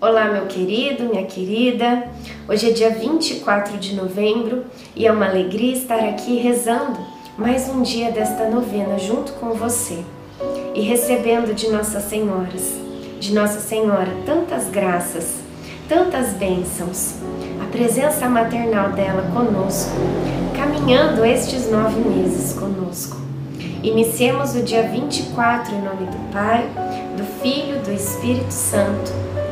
Olá, meu querido, minha querida. Hoje é dia 24 de novembro e é uma alegria estar aqui rezando mais um dia desta novena junto com você e recebendo de Nossas Senhoras, de Nossa Senhora, tantas graças, tantas bênçãos, a presença maternal dela conosco, caminhando estes nove meses conosco. Iniciemos o dia 24 em nome do Pai, do Filho, do Espírito Santo.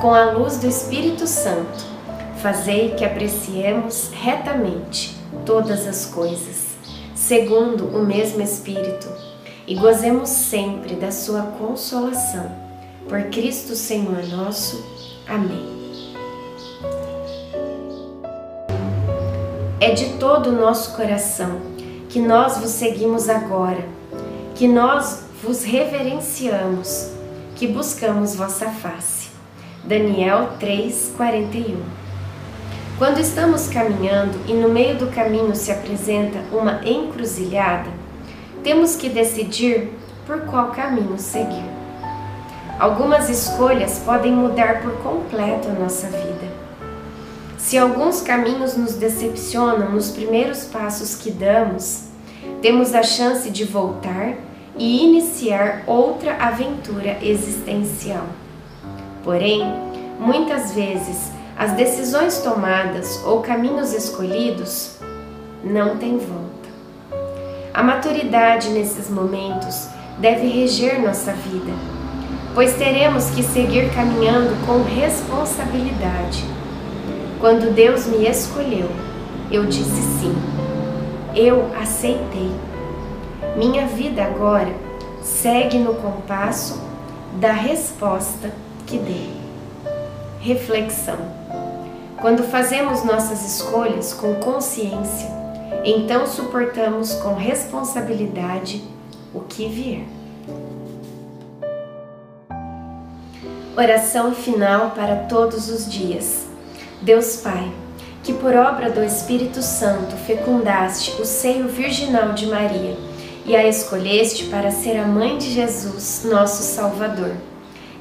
com a luz do Espírito Santo, fazei que apreciemos retamente todas as coisas, segundo o mesmo Espírito, e gozemos sempre da sua consolação. Por Cristo Senhor nosso. Amém. É de todo o nosso coração que nós vos seguimos agora, que nós vos reverenciamos, que buscamos vossa face. Daniel 3:41. Quando estamos caminhando e no meio do caminho se apresenta uma encruzilhada, temos que decidir por qual caminho seguir. Algumas escolhas podem mudar por completo a nossa vida. Se alguns caminhos nos decepcionam nos primeiros passos que damos, temos a chance de voltar e iniciar outra aventura existencial. Porém, muitas vezes as decisões tomadas ou caminhos escolhidos não têm volta. A maturidade nesses momentos deve reger nossa vida, pois teremos que seguir caminhando com responsabilidade. Quando Deus me escolheu, eu disse sim. Eu aceitei minha vida agora segue no compasso da resposta que dei. Reflexão. Quando fazemos nossas escolhas com consciência, então suportamos com responsabilidade o que vier. Oração final para todos os dias. Deus Pai, que por obra do Espírito Santo fecundaste o seio virginal de Maria e a escolheste para ser a mãe de Jesus, nosso Salvador.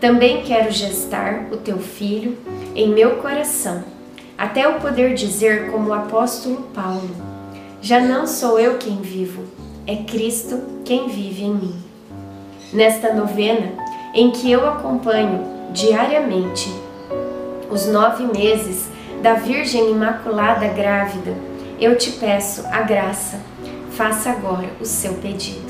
Também quero gestar o teu filho em meu coração, até eu poder dizer, como o apóstolo Paulo: Já não sou eu quem vivo, é Cristo quem vive em mim. Nesta novena, em que eu acompanho diariamente os nove meses da Virgem Imaculada Grávida, eu te peço a graça Faça agora o seu pedido.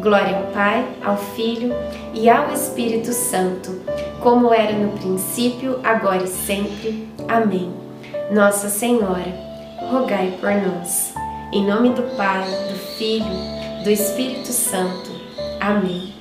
Glória ao Pai, ao Filho e ao Espírito Santo, como era no princípio, agora e sempre. Amém. Nossa Senhora, rogai por nós. Em nome do Pai, do Filho, do Espírito Santo. Amém.